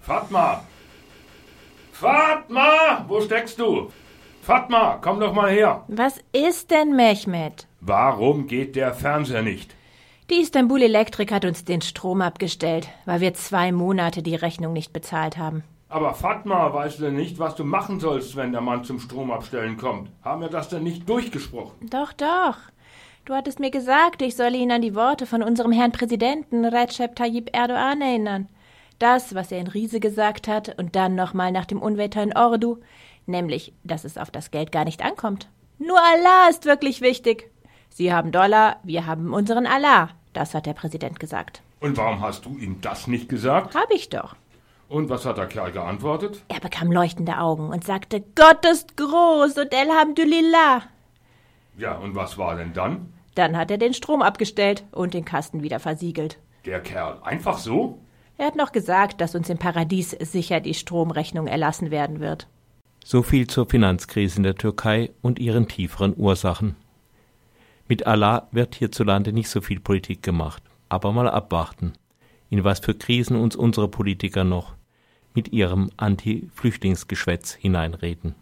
Fatma! Fatma! Wo steckst du? Fatma, komm doch mal her. Was ist denn, Mehmet? Warum geht der Fernseher nicht? Die Istanbul Elektrik hat uns den Strom abgestellt, weil wir zwei Monate die Rechnung nicht bezahlt haben. Aber Fatma, weißt du denn nicht, was du machen sollst, wenn der Mann zum Stromabstellen kommt? Haben wir das denn nicht durchgesprochen? Doch, doch. Du hattest mir gesagt, ich solle ihn an die Worte von unserem Herrn Präsidenten Recep Tayyip Erdogan erinnern. Das, was er in Riese gesagt hat und dann nochmal nach dem Unwetter in Ordu, nämlich, dass es auf das Geld gar nicht ankommt. Nur Allah ist wirklich wichtig. Sie haben Dollar, wir haben unseren Allah. Das hat der Präsident gesagt. Und warum hast du ihm das nicht gesagt? Hab ich doch. Und was hat der Kerl geantwortet? Er bekam leuchtende Augen und sagte, Gott ist groß und Alhamdulillah. Ja, und was war denn dann? Dann hat er den Strom abgestellt und den Kasten wieder versiegelt. Der Kerl, einfach so? Er hat noch gesagt, dass uns im Paradies sicher die Stromrechnung erlassen werden wird. So viel zur Finanzkrise in der Türkei und ihren tieferen Ursachen. Mit Allah wird hierzulande nicht so viel Politik gemacht, aber mal abwarten, in was für Krisen uns unsere Politiker noch mit ihrem Anti-Flüchtlingsgeschwätz hineinreden.